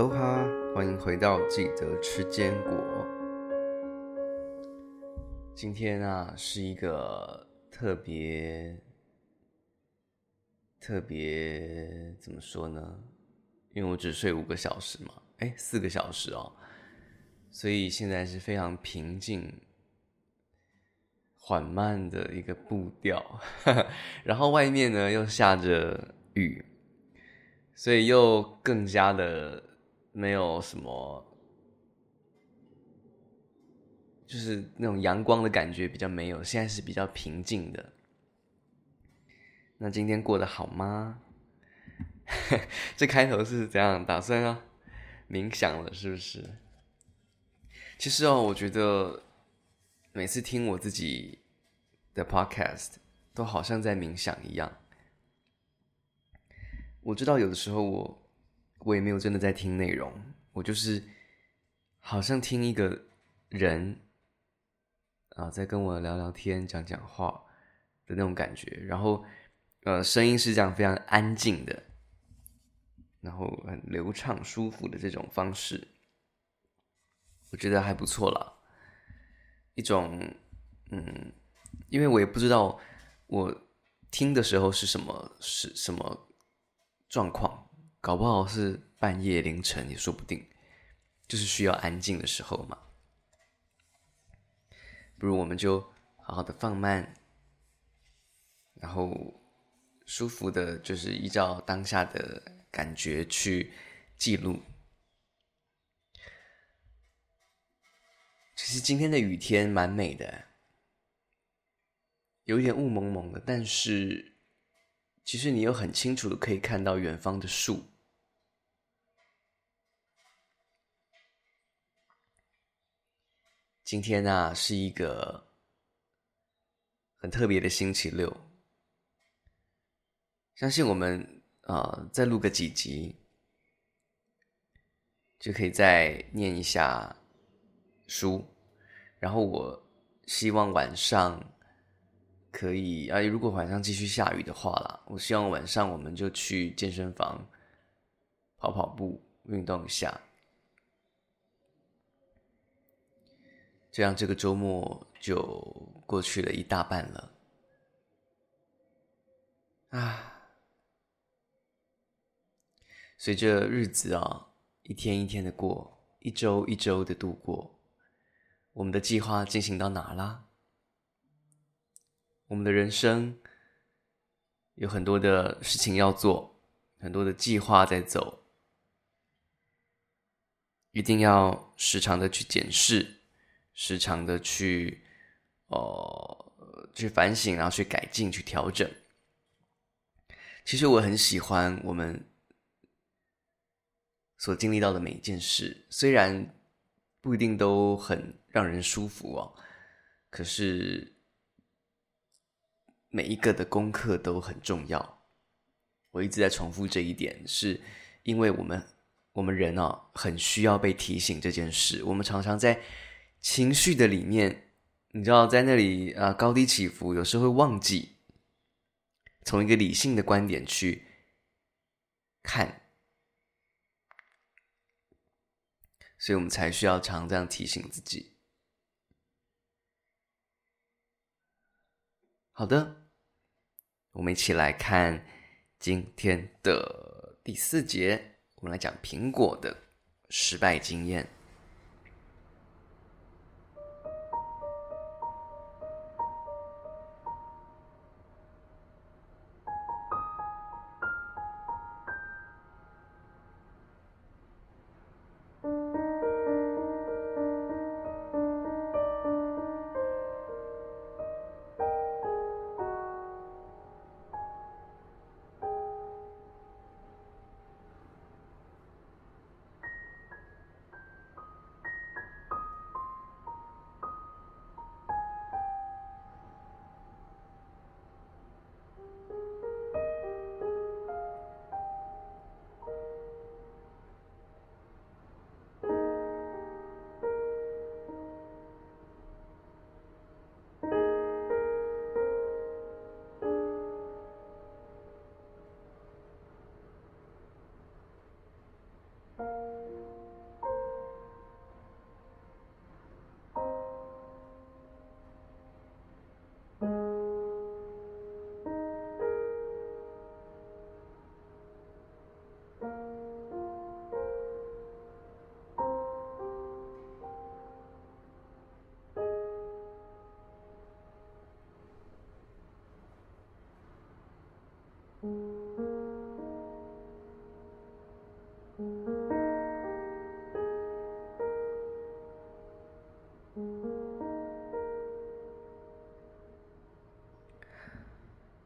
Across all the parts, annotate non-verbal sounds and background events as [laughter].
喽哈，欢迎回到记得吃坚果。今天啊，是一个特别特别怎么说呢？因为我只睡五个小时嘛，哎，四个小时哦，所以现在是非常平静、缓慢的一个步调。[laughs] 然后外面呢又下着雨，所以又更加的。没有什么，就是那种阳光的感觉比较没有。现在是比较平静的。那今天过得好吗？[laughs] 这开头是怎样？打算要冥想了，是不是？其实哦，我觉得每次听我自己的 podcast，都好像在冥想一样。我知道有的时候我。我也没有真的在听内容，我就是好像听一个人啊在跟我聊聊天、讲讲话的那种感觉，然后呃声音是这样非常安静的，然后很流畅、舒服的这种方式，我觉得还不错啦。一种嗯，因为我也不知道我听的时候是什么是什么状况。搞不好是半夜凌晨也说不定，就是需要安静的时候嘛。不如我们就好好的放慢，然后舒服的，就是依照当下的感觉去记录。其实今天的雨天蛮美的，有一点雾蒙蒙的，但是其实你又很清楚的可以看到远方的树。今天啊，是一个很特别的星期六。相信我们啊、呃，再录个几集，就可以再念一下书。然后我希望晚上可以啊，如果晚上继续下雨的话啦，我希望晚上我们就去健身房跑跑步，运动一下。这样，这个周末就过去了一大半了。啊，随着日子啊，一天一天的过，一周一周的度过，我们的计划进行到哪啦？我们的人生有很多的事情要做，很多的计划在走，一定要时常的去检视。时常的去，哦，去反省，然后去改进，去调整。其实我很喜欢我们所经历到的每一件事，虽然不一定都很让人舒服哦，可是每一个的功课都很重要。我一直在重复这一点，是因为我们我们人哦，很需要被提醒这件事。我们常常在。情绪的里面，你知道，在那里啊，高低起伏，有时候会忘记从一个理性的观点去看，所以我们才需要常这样提醒自己。好的，我们一起来看今天的第四节，我们来讲苹果的失败经验。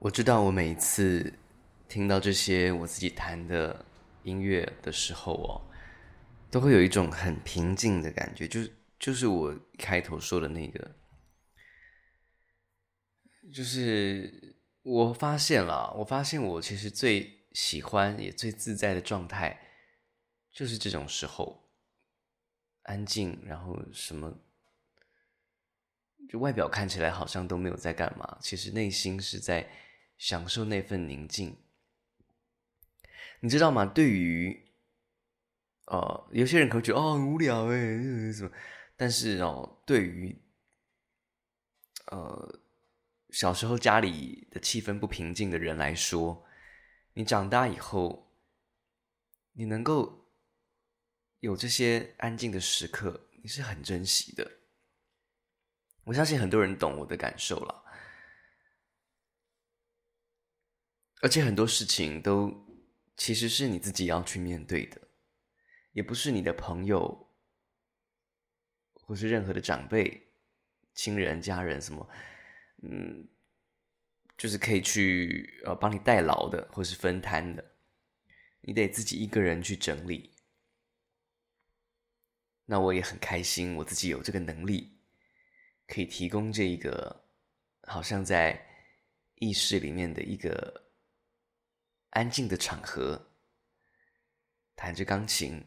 我知道，我每一次听到这些我自己弹的音乐的时候哦，都会有一种很平静的感觉，就是就是我开头说的那个，就是我发现了，我发现我其实最喜欢也最自在的状态，就是这种时候，安静，然后什么，就外表看起来好像都没有在干嘛，其实内心是在。享受那份宁静，你知道吗？对于，呃，有些人可能觉得哦很无聊哎，什么？但是哦，对于，呃，小时候家里的气氛不平静的人来说，你长大以后，你能够有这些安静的时刻，你是很珍惜的。我相信很多人懂我的感受了。而且很多事情都其实是你自己要去面对的，也不是你的朋友或是任何的长辈、亲人、家人什么，嗯，就是可以去呃帮你代劳的，或是分摊的，你得自己一个人去整理。那我也很开心，我自己有这个能力，可以提供这一个好像在意识里面的一个。安静的场合，弹着钢琴，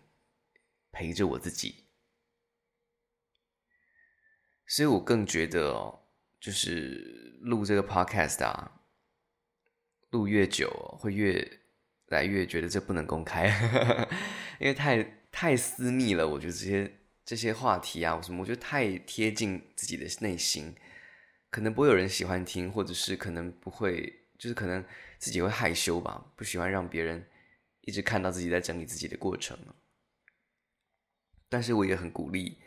陪着我自己，所以我更觉得哦，就是录这个 podcast 啊，录越久会越来越觉得这不能公开，[laughs] 因为太太私密了。我觉得这些这些话题啊，什么，我觉得太贴近自己的内心，可能不会有人喜欢听，或者是可能不会。就是可能自己会害羞吧，不喜欢让别人一直看到自己在整理自己的过程。但是我也很鼓励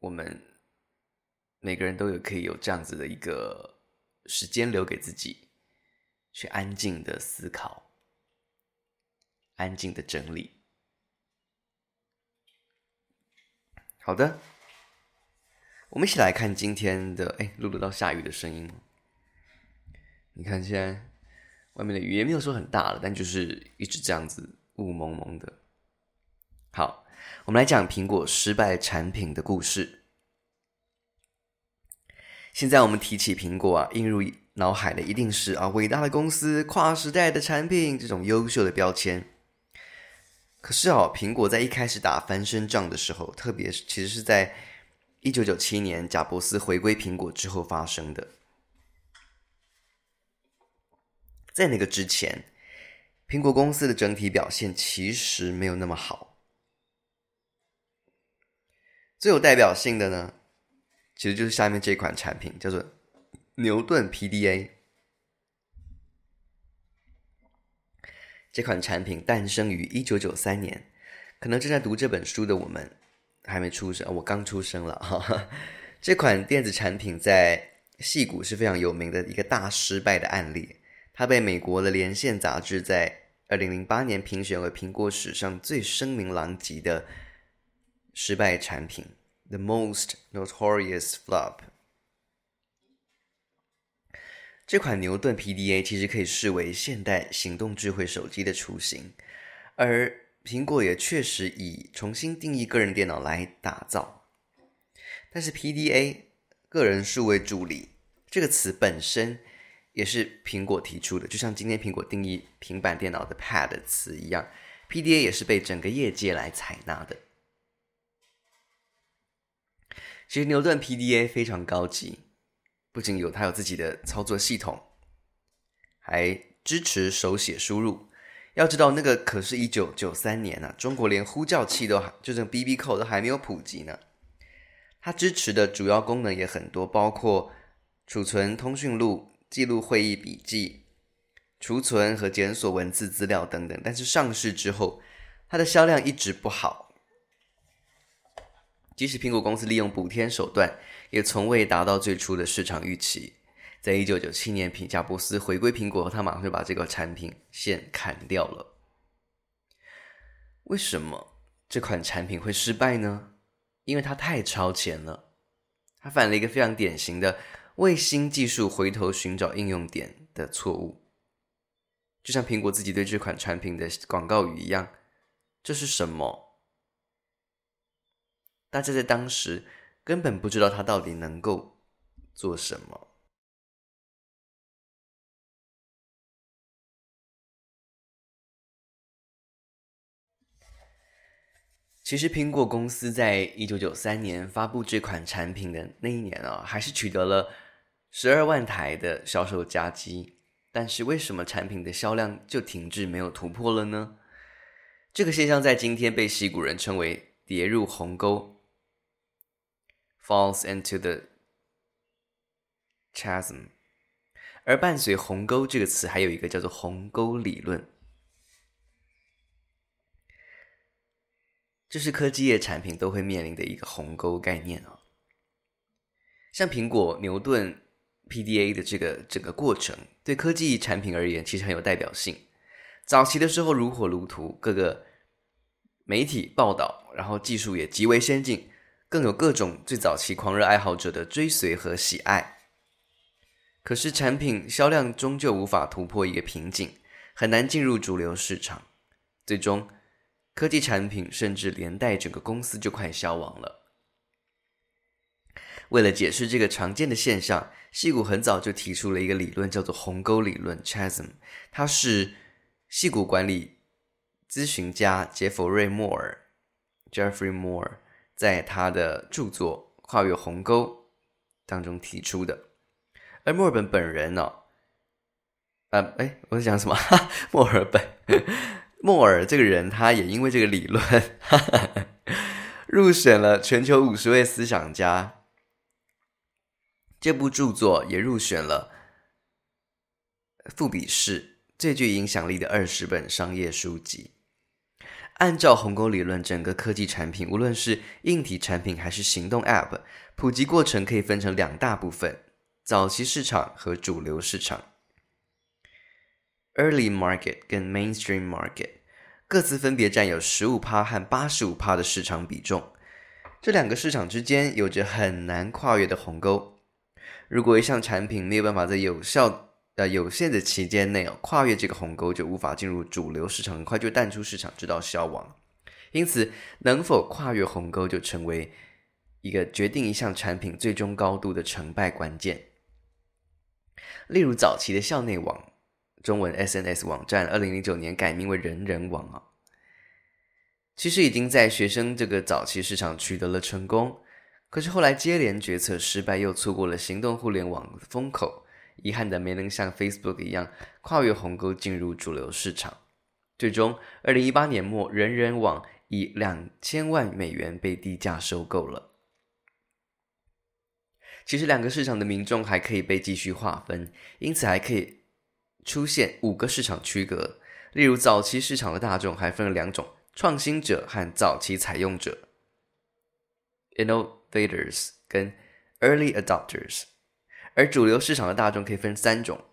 我们每个人都有可以有这样子的一个时间留给自己，去安静的思考，安静的整理。好的，我们一起来看今天的，哎，录得到下雨的声音吗？你看，现在外面的雨也没有说很大了，但就是一直这样子雾蒙蒙的。好，我们来讲苹果失败产品的故事。现在我们提起苹果啊，映入脑海的一定是啊伟大的公司、跨时代的产品这种优秀的标签。可是哦，苹果在一开始打翻身仗的时候，特别是其实是在一九九七年贾伯斯回归苹果之后发生的。在那个之前，苹果公司的整体表现其实没有那么好。最有代表性的呢，其实就是下面这款产品，叫做牛顿 PDA。这款产品诞生于一九九三年，可能正在读这本书的我们还没出生，我刚出生了哈。这款电子产品在戏谷是非常有名的一个大失败的案例。它被美国的连线杂志在二零零八年评选为苹果史上最声名狼藉的失败产品，The Most Notorious Flop。这款牛顿 PDA 其实可以视为现代行动智慧手机的雏形，而苹果也确实以重新定义个人电脑来打造。但是 PDA 个人数位助理这个词本身。也是苹果提出的，就像今天苹果定义平板电脑的 “pad” 词一样，PDA 也是被整个业界来采纳的。其实牛顿 PDA 非常高级，不仅有它有自己的操作系统，还支持手写输入。要知道那个可是一九九三年呢、啊，中国连呼叫器都就这 BB Call 都还没有普及呢。它支持的主要功能也很多，包括储存通讯录。记录会议笔记、储存和检索文字资料等等，但是上市之后，它的销量一直不好。即使苹果公司利用补贴手段，也从未达到最初的市场预期。在一九九七年，皮贾布斯回归苹果后，他马上就把这个产品线砍掉了。为什么这款产品会失败呢？因为它太超前了，它犯了一个非常典型的为新技术回头寻找应用点的错误。就像苹果自己对这款产品的广告语一样，这是什么？大家在当时根本不知道它到底能够做什么。其实，苹果公司在一九九三年发布这款产品的那一年啊，还是取得了十二万台的销售佳绩。但是，为什么产品的销量就停滞没有突破了呢？这个现象在今天被西谷人称为“跌入鸿沟 ”（falls into the chasm）。而伴随“鸿沟”这个词，还有一个叫做“鸿沟理论”。这是科技业产品都会面临的一个鸿沟概念啊。像苹果、牛顿、PDA 的这个整个过程，对科技产品而言其实很有代表性。早期的时候如火如荼，各个媒体报道，然后技术也极为先进，更有各种最早期狂热爱好者的追随和喜爱。可是产品销量终究无法突破一个瓶颈，很难进入主流市场，最终。科技产品甚至连带整个公司就快消亡了。为了解释这个常见的现象，矽谷很早就提出了一个理论，叫做鸿沟理论 （Chasm）。它是矽谷管理咨询家杰弗瑞·莫尔 （Jeffrey Moore） 在他的著作《跨越鸿沟》当中提出的。而墨尔本本人呢、哦？啊，哎，我在讲什么？哈，[laughs] 墨尔本。莫尔这个人，他也因为这个理论，哈哈，入选了全球五十位思想家。这部著作也入选了富比士最具影响力的二十本商业书籍。按照鸿沟理论，整个科技产品，无论是硬体产品还是行动 App，普及过程可以分成两大部分：早期市场和主流市场。Early market 跟 mainstream market 各自分别占有十五趴和八十五趴的市场比重，这两个市场之间有着很难跨越的鸿沟。如果一项产品没有办法在有效呃有限的期间内哦跨越这个鸿沟，就无法进入主流市场，很快就淡出市场，直到消亡。因此，能否跨越鸿沟就成为一个决定一项产品最终高度的成败关键。例如，早期的校内网。中文 SNS 网站，二零零九年改名为人人网啊。其实已经在学生这个早期市场取得了成功，可是后来接连决策失败，又错过了行动互联网的风口，遗憾的没能像 Facebook 一样跨越鸿沟进入主流市场。最终，二零一八年末，人人网以两千万美元被低价收购了。其实两个市场的民众还可以被继续划分，因此还可以。出现五个市场区隔，例如早期市场的大众还分了两种：创新者和早期采用者 （innovators） 跟 early adopters；而主流市场的大众可以分三种：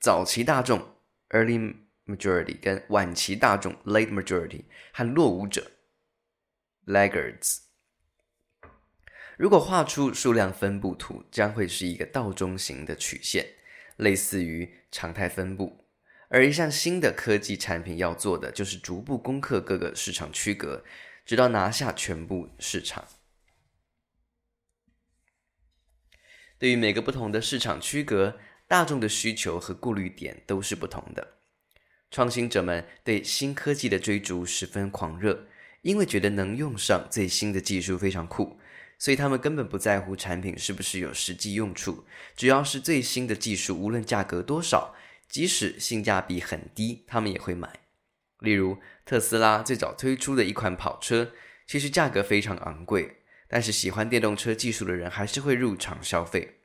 早期大众 （early majority） 跟晚期大众 （late majority） 和落伍者 （laggards）。如果画出数量分布图，将会是一个倒中型的曲线。类似于常态分布，而一项新的科技产品要做的就是逐步攻克各个市场区隔，直到拿下全部市场。对于每个不同的市场区隔，大众的需求和顾虑点都是不同的。创新者们对新科技的追逐十分狂热，因为觉得能用上最新的技术非常酷。所以他们根本不在乎产品是不是有实际用处，只要是最新的技术，无论价格多少，即使性价比很低，他们也会买。例如特斯拉最早推出的一款跑车，其实价格非常昂贵，但是喜欢电动车技术的人还是会入场消费。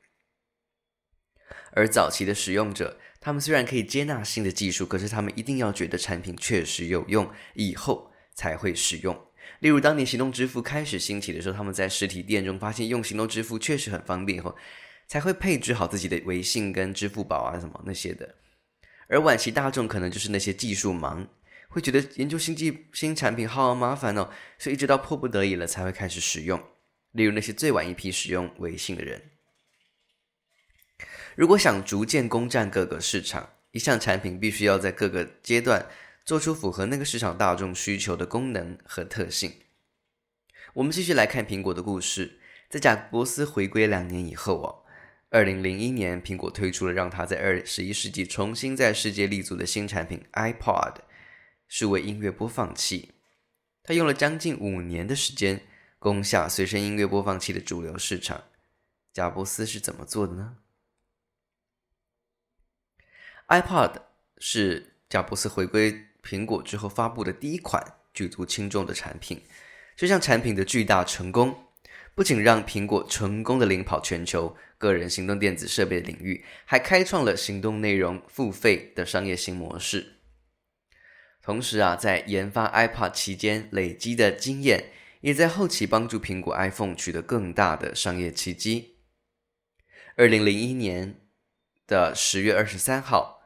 而早期的使用者，他们虽然可以接纳新的技术，可是他们一定要觉得产品确实有用，以后才会使用。例如，当年行动支付开始兴起的时候，他们在实体店中发现用行动支付确实很方便以后，才会配置好自己的微信跟支付宝啊什么那些的。而晚期大众可能就是那些技术盲，会觉得研究新技新产品好麻烦哦，所以一直到迫不得已了才会开始使用。例如那些最晚一批使用微信的人。如果想逐渐攻占各个市场，一项产品必须要在各个阶段做出符合那个市场大众需求的功能和特性。我们继续来看苹果的故事。在贾伯斯回归两年以后哦，二零零一年，苹果推出了让他在二十一世纪重新在世界立足的新产品 iPod，数位音乐播放器。他用了将近五年的时间攻下随身音乐播放器的主流市场。贾伯斯是怎么做的呢？iPod 是贾伯斯回归苹果之后发布的第一款举足轻重的产品。这项产品的巨大成功，不仅让苹果成功的领跑全球个人行动电子设备领域，还开创了行动内容付费的商业新模式。同时啊，在研发 iPod 期间累积的经验，也在后期帮助苹果 iPhone 取得更大的商业契机。二零零一年的十月二十三号，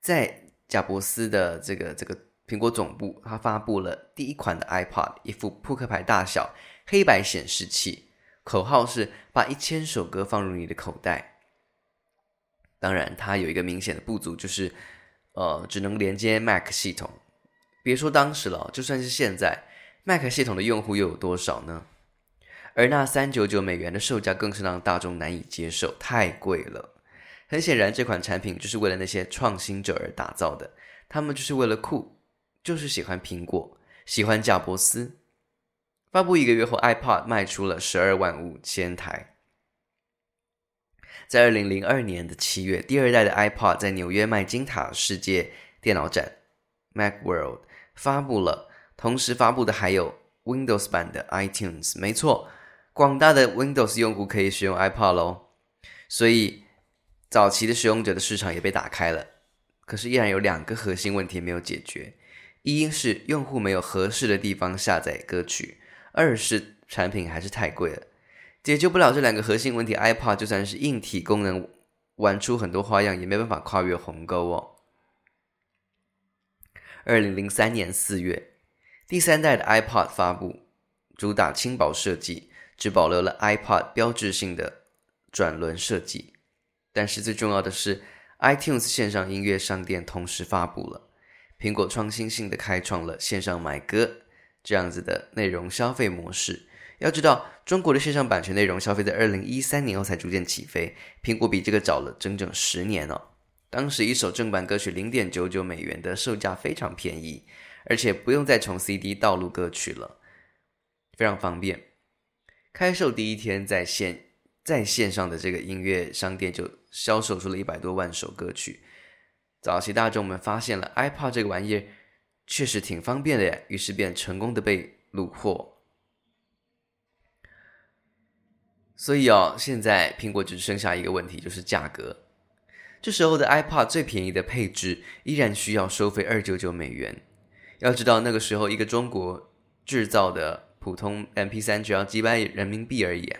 在贾伯斯的这个这个。苹果总部，他发布了第一款的 iPod，一副扑克牌大小黑白显示器，口号是“把一千首歌放入你的口袋”。当然，它有一个明显的不足，就是呃，只能连接 Mac 系统。别说当时了，就算是现在，Mac 系统的用户又有多少呢？而那三九九美元的售价更是让大众难以接受，太贵了。很显然，这款产品就是为了那些创新者而打造的，他们就是为了酷。就是喜欢苹果，喜欢贾伯斯。发布一个月后，iPod 卖出了十二万五千台。在二零零二年的七月，第二代的 iPod 在纽约麦金塔世界电脑展 （Macworld） 发布了，同时发布的还有 Windows 版的 iTunes。没错，广大的 Windows 用户可以使用 iPod 喽。所以，早期的使用者的市场也被打开了。可是，依然有两个核心问题没有解决。一是用户没有合适的地方下载歌曲，二是产品还是太贵了，解决不了这两个核心问题，iPod 就算是硬体功能玩出很多花样，也没办法跨越鸿沟哦。二零零三年四月，第三代的 iPod 发布，主打轻薄设计，只保留了 iPod 标志性的转轮设计，但是最重要的是，iTunes 线上音乐商店同时发布了。苹果创新性的开创了线上买歌这样子的内容消费模式。要知道，中国的线上版权内容消费在二零一三年后才逐渐起飞，苹果比这个早了整整十年哦。当时一首正版歌曲零点九九美元的售价非常便宜，而且不用再从 CD 盗录歌曲了，非常方便。开售第一天，在线在线上的这个音乐商店就销售出了一百多万首歌曲。早期大众们发现了 iPod 这个玩意儿确实挺方便的呀，于是便成功的被虏获。所以哦，现在苹果只剩下一个问题，就是价格。这时候的 iPod 最便宜的配置依然需要收费二九九美元。要知道那个时候一个中国制造的普通 MP3 只要几百人民币而已。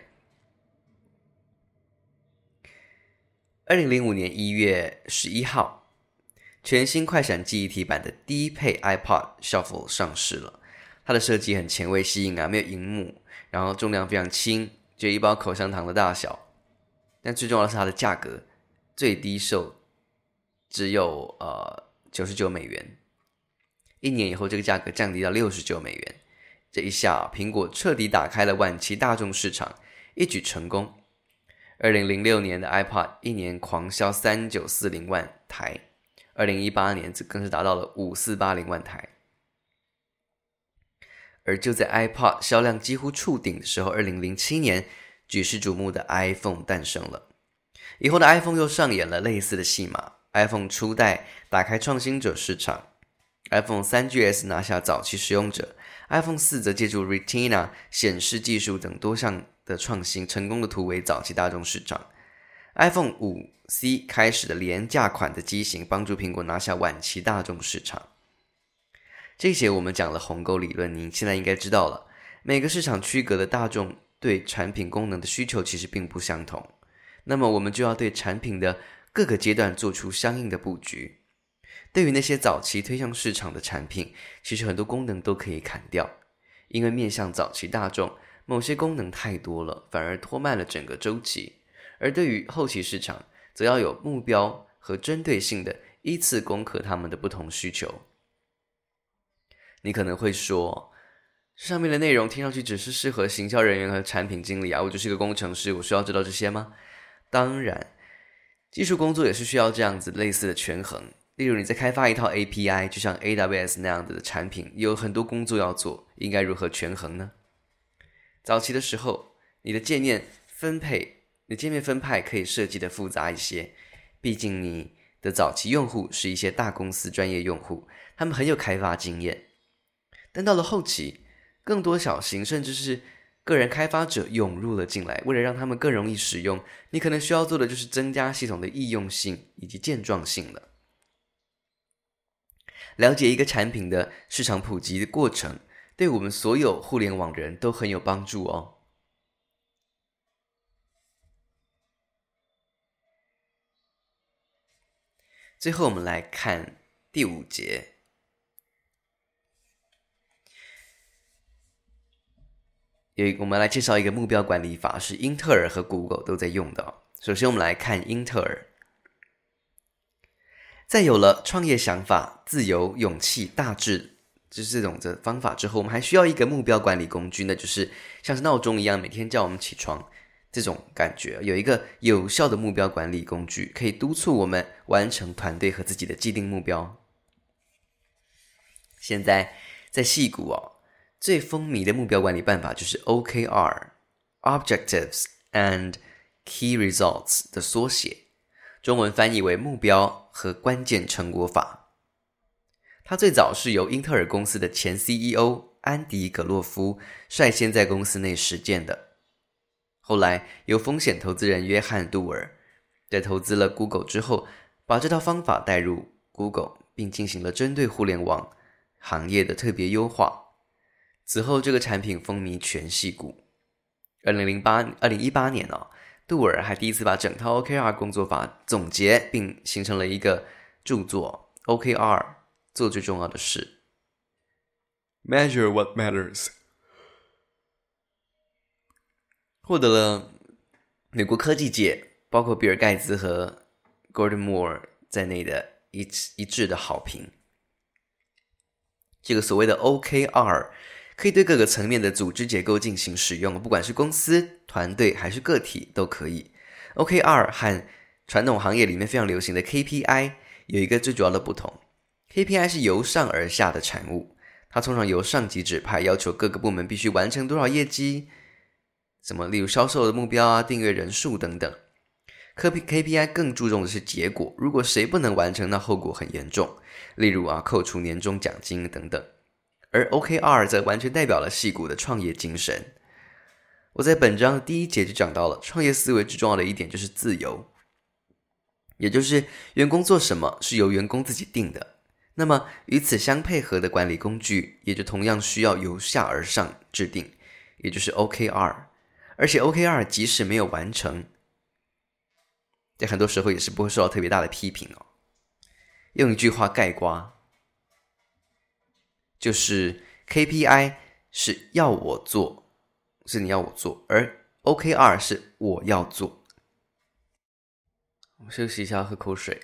二零零五年一月十一号。全新快闪记忆体版的低配 iPod Shuffle 上市了，它的设计很前卫、吸引啊，没有荧幕，然后重量非常轻，就一包口香糖的大小。但最重要的是它的价格，最低售只有呃九十九美元。一年以后，这个价格降低到六十九美元。这一下，苹果彻底打开了晚期大众市场，一举成功。二零零六年的 iPod 一年狂销三九四零万台。二零一八年，这更是达到了五四八零万台。而就在 iPod 销量几乎触顶的时候，二零零七年，举世瞩目的 iPhone 诞生了。以后的 iPhone 又上演了类似的戏码。iPhone 初代打开创新者市场，iPhone 3GS 拿下早期使用者，iPhone 四则借助 Retina 显示技术等多项的创新，成功的突围早期大众市场。iPhone 五 C 开始的廉价款的机型，帮助苹果拿下晚期大众市场。这些我们讲了鸿沟理论，您现在应该知道了。每个市场区隔的大众对产品功能的需求其实并不相同。那么我们就要对产品的各个阶段做出相应的布局。对于那些早期推向市场的产品，其实很多功能都可以砍掉，因为面向早期大众，某些功能太多了，反而拖慢了整个周期。而对于后期市场，则要有目标和针对性的依次攻克他们的不同需求。你可能会说，上面的内容听上去只是适合行销人员和产品经理啊，我就是一个工程师，我需要知道这些吗？当然，技术工作也是需要这样子类似的权衡。例如你在开发一套 API，就像 AWS 那样的产品，有很多工作要做，应该如何权衡呢？早期的时候，你的界面分配。你界面分派可以设计的复杂一些，毕竟你的早期用户是一些大公司专业用户，他们很有开发经验。但到了后期，更多小型甚至是个人开发者涌入了进来，为了让他们更容易使用，你可能需要做的就是增加系统的易用性以及健壮性了。了解一个产品的市场普及的过程，对我们所有互联网人都很有帮助哦。最后，我们来看第五节。有一，我们来介绍一个目标管理法，是英特尔和 Google 都在用的。首先，我们来看英特尔。在有了创业想法、自由、勇气、大志，就是这种的方法之后，我们还需要一个目标管理工具，那就是像是闹钟一样，每天叫我们起床。这种感觉，有一个有效的目标管理工具，可以督促我们完成团队和自己的既定目标。现在在矽谷哦，最风靡的目标管理办法就是 OKR（Objectives and Key Results） 的缩写，中文翻译为目标和关键成果法。它最早是由英特尔公司的前 CEO 安迪·格洛夫率先在公司内实践的。后来，由风险投资人约翰·杜尔在投资了 Google 之后，把这套方法带入 Google，并进行了针对互联网行业的特别优化。此后，这个产品风靡全系股。二零零八、二零一八年哦，杜尔还第一次把整套 OKR 工作法总结，并形成了一个著作：OKR 做最重要的事，Measure what matters。获得了美国科技界，包括比尔盖茨和 Gordon Moore 在内的一一致的好评。这个所谓的 OKR 可以对各个层面的组织结构进行使用，不管是公司、团队还是个体都可以。OKR 和传统行业里面非常流行的 KPI 有一个最主要的不同：KPI 是由上而下的产物，它通常由上级指派，要求各个部门必须完成多少业绩。什么？例如销售的目标啊，订阅人数等等。KPI 更注重的是结果，如果谁不能完成，那后果很严重。例如啊，扣除年终奖金等等。而 OKR 则完全代表了矽谷的创业精神。我在本章的第一节就讲到了，创业思维最重要的一点就是自由，也就是员工做什么是由员工自己定的。那么与此相配合的管理工具，也就同样需要由下而上制定，也就是 OKR。而且 OKR 即使没有完成，在很多时候也是不会受到特别大的批评哦。用一句话概括，就是 KPI 是要我做，是你要我做，而 OKR 是我要做。我休息一下，喝口水。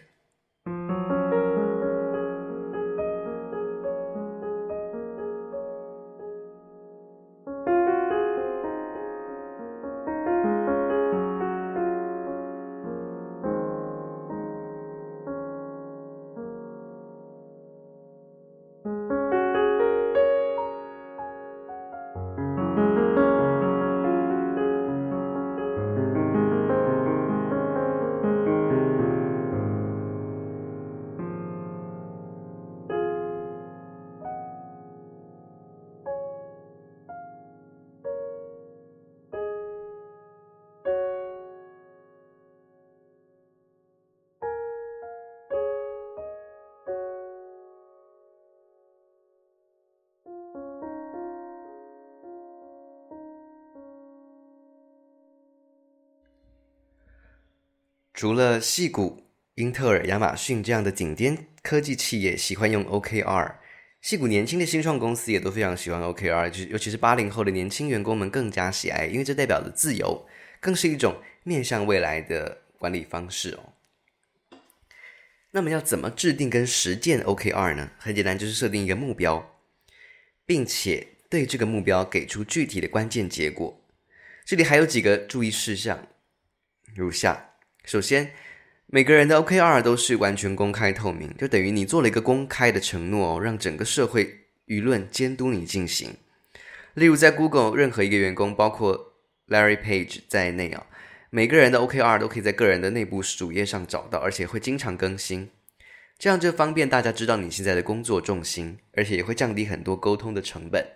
除了矽谷、英特尔、亚马逊这样的顶尖科技企业喜欢用 OKR，细谷年轻的新创公司也都非常喜欢 OKR，就尤其是八零后的年轻员工们更加喜爱，因为这代表着自由，更是一种面向未来的管理方式哦。那么要怎么制定跟实践 OKR 呢？很简单，就是设定一个目标，并且对这个目标给出具体的关键结果。这里还有几个注意事项，如下：首先，每个人的 OKR 都是完全公开透明，就等于你做了一个公开的承诺哦，让整个社会舆论监督你进行。例如，在 Google，任何一个员工，包括 Larry Page 在内啊。每个人的 OKR 都可以在个人的内部主页上找到，而且会经常更新，这样就方便大家知道你现在的工作重心，而且也会降低很多沟通的成本。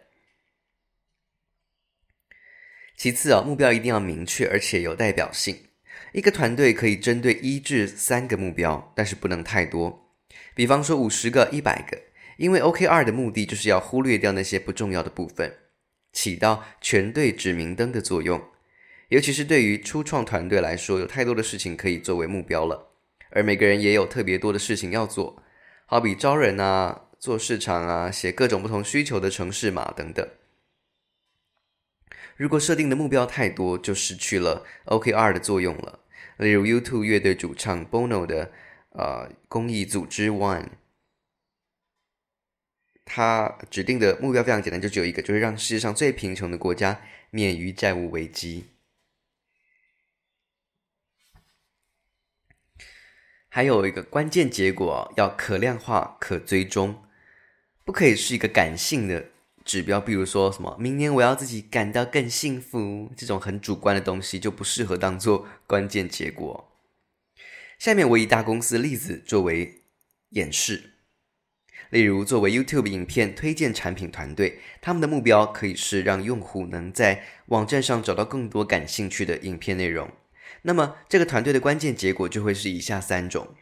其次啊，目标一定要明确，而且有代表性。一个团队可以针对一至三个目标，但是不能太多。比方说五十个、一百个，因为 OKR 的目的就是要忽略掉那些不重要的部分，起到全队指明灯的作用。尤其是对于初创团队来说，有太多的事情可以作为目标了，而每个人也有特别多的事情要做，好比招人啊、做市场啊、写各种不同需求的城市码等等。如果设定的目标太多，就失去了 OKR 的作用了。例如 U2 乐队主唱 Bono 的呃公益组织 One，他指定的目标非常简单，就只有一个，就是让世界上最贫穷的国家免于债务危机。还有一个关键结果要可量化、可追踪，不可以是一个感性的指标。比如说什么“明年我要自己感到更幸福”这种很主观的东西，就不适合当做 [laughs] 关键结果。下面我以大公司的例子作为演示，例如作为 YouTube 影片推荐产品团队，他们的目标可以是让用户能在网站上找到更多感兴趣的影片内容。那么，这个团队的关键结果就会是以下三种：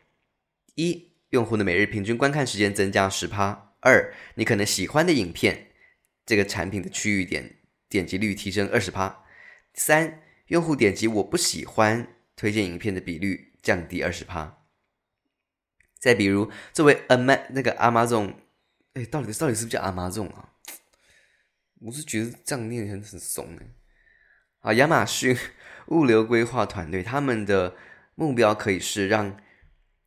一、用户的每日平均观看时间增加十趴；二、你可能喜欢的影片这个产品的区域点点击率提升二十趴；三、用户点击我不喜欢推荐影片的比率降低二十趴。再比如，作为 Am 那个 Amazon，哎，到底到底是不是叫 Amazon 啊？我是觉得这样念很很怂哎。啊，亚马逊。物流规划团队，他们的目标可以是让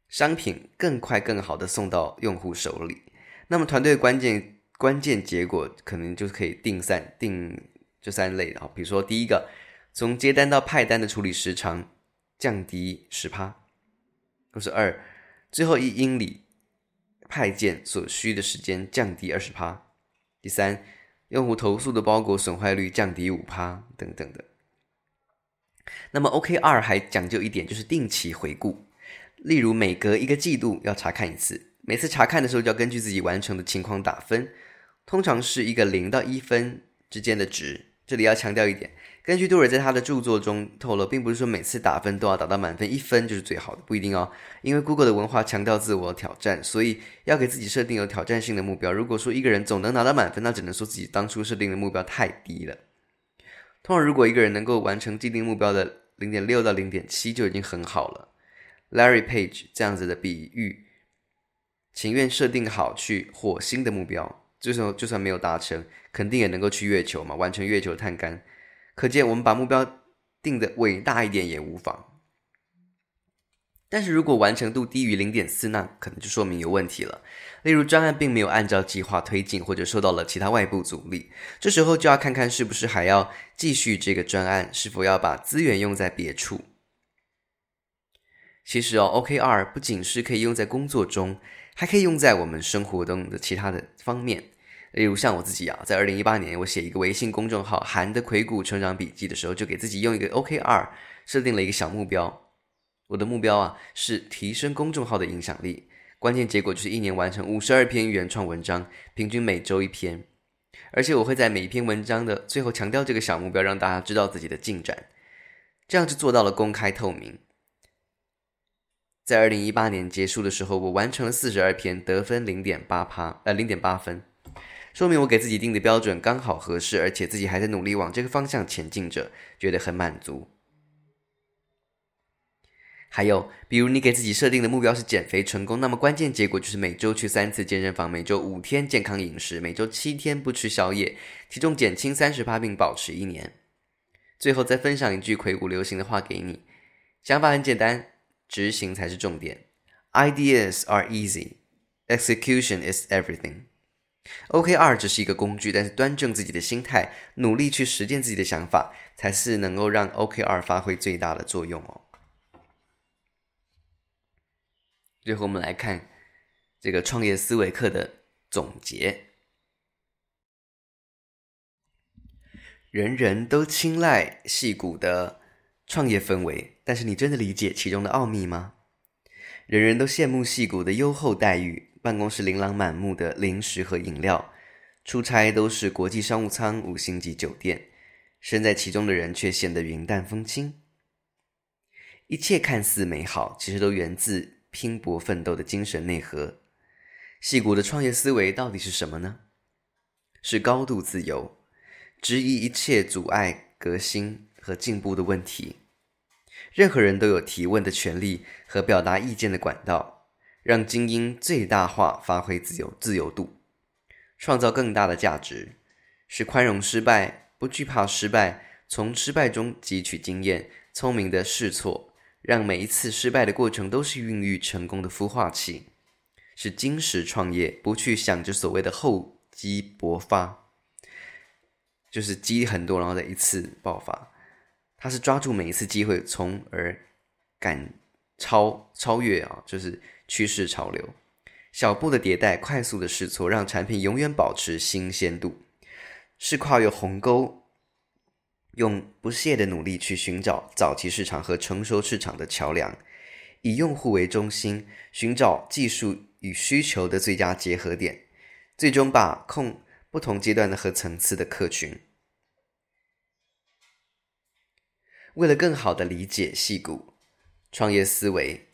商品更快、更好的送到用户手里。那么，团队关键关键结果可能就是可以定三定这三类的，比如说，第一个，从接单到派单的处理时长降低十趴，或是二，最后一英里派件所需的时间降低二十趴，第三，用户投诉的包裹损坏率降低五趴等等的。那么 OKR 还讲究一点，就是定期回顾，例如每隔一个季度要查看一次，每次查看的时候就要根据自己完成的情况打分，通常是一个零到一分之间的值。这里要强调一点，根据杜尔在他的著作中透露，并不是说每次打分都要打到满分一分就是最好的，不一定哦。因为 Google 的文化强调自我挑战，所以要给自己设定有挑战性的目标。如果说一个人总能拿到满分，那只能说自己当初设定的目标太低了。通常，如果一个人能够完成既定目标的零点六到零点七，就已经很好了。Larry Page 这样子的比喻，情愿设定好去火星的目标，就算就算没有达成，肯定也能够去月球嘛，完成月球探杆。可见，我们把目标定得伟大一点也无妨。但是如果完成度低于零点四，那可能就说明有问题了。例如专案并没有按照计划推进，或者受到了其他外部阻力，这时候就要看看是不是还要继续这个专案，是否要把资源用在别处。其实哦，OKR 不仅是可以用在工作中，还可以用在我们生活中的其他的方面。例如像我自己啊，在二零一八年我写一个微信公众号“韩的魁谷成长笔记”的时候，就给自己用一个 OKR 设定了一个小目标。我的目标啊，是提升公众号的影响力，关键结果就是一年完成五十二篇原创文章，平均每周一篇。而且我会在每一篇文章的最后强调这个小目标，让大家知道自己的进展，这样就做到了公开透明。在二零一八年结束的时候，我完成了四十二篇，得分零点八趴，呃，零点八分，说明我给自己定的标准刚好合适，而且自己还在努力往这个方向前进着，觉得很满足。还有，比如你给自己设定的目标是减肥成功，那么关键结果就是每周去三次健身房，每周五天健康饮食，每周七天不吃宵夜，体重减轻三十趴并保持一年。最后再分享一句魁梧流行的话给你：想法很简单，执行才是重点。Ideas are easy, execution is everything. OKR 只是一个工具，但是端正自己的心态，努力去实践自己的想法，才是能够让 OKR 发挥最大的作用哦。最后，我们来看这个创业思维课的总结。人人都青睐戏谷的创业氛围，但是你真的理解其中的奥秘吗？人人都羡慕戏谷的优厚待遇，办公室琳琅满目的零食和饮料，出差都是国际商务舱、五星级酒店，身在其中的人却显得云淡风轻。一切看似美好，其实都源自。拼搏奋斗的精神内核，矽谷的创业思维到底是什么呢？是高度自由，质疑一切阻碍革新和进步的问题。任何人都有提问的权利和表达意见的管道，让精英最大化发挥自由自由度，创造更大的价值。是宽容失败，不惧怕失败，从失败中汲取经验，聪明的试错。让每一次失败的过程都是孕育成功的孵化器，是精实创业，不去想着所谓的厚积薄发，就是积很多然后再一次爆发。他是抓住每一次机会，从而赶超超越啊，就是趋势潮流，小步的迭代，快速的试错，让产品永远保持新鲜度，是跨越鸿沟。用不懈的努力去寻找早期市场和成熟市场的桥梁，以用户为中心，寻找技术与需求的最佳结合点，最终把控不同阶段的和层次的客群。为了更好的理解矽谷创业思维，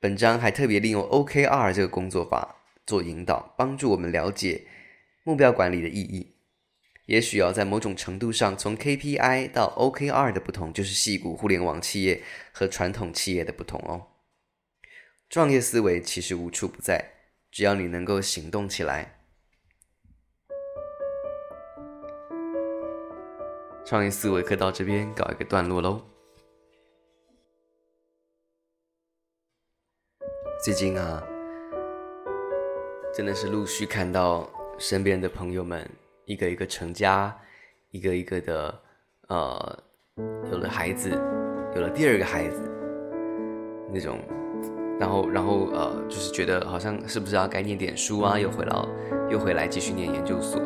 本章还特别利用 OKR 这个工作法做引导，帮助我们了解目标管理的意义。也许要在某种程度上，从 KPI 到 OKR 的不同，就是矽谷互联网企业和传统企业的不同哦。创业思维其实无处不在，只要你能够行动起来。创业思维课到这边告一个段落喽。最近啊，真的是陆续看到身边的朋友们。一个一个成家，一个一个的，呃，有了孩子，有了第二个孩子，那种，然后，然后，呃，就是觉得好像是不是要该念点书啊？又回来，又回来继续念研究所。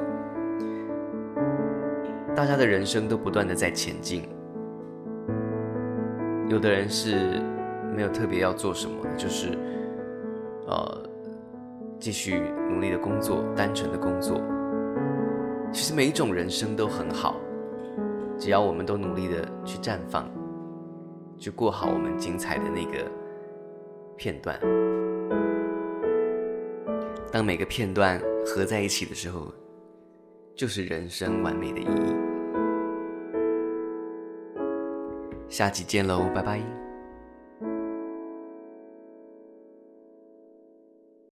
大家的人生都不断的在前进，有的人是没有特别要做什么的，就是，呃，继续努力的工作，单纯的工作。其实每一种人生都很好，只要我们都努力的去绽放，去过好我们精彩的那个片段。当每个片段合在一起的时候，就是人生完美的意义。下期见喽，拜拜。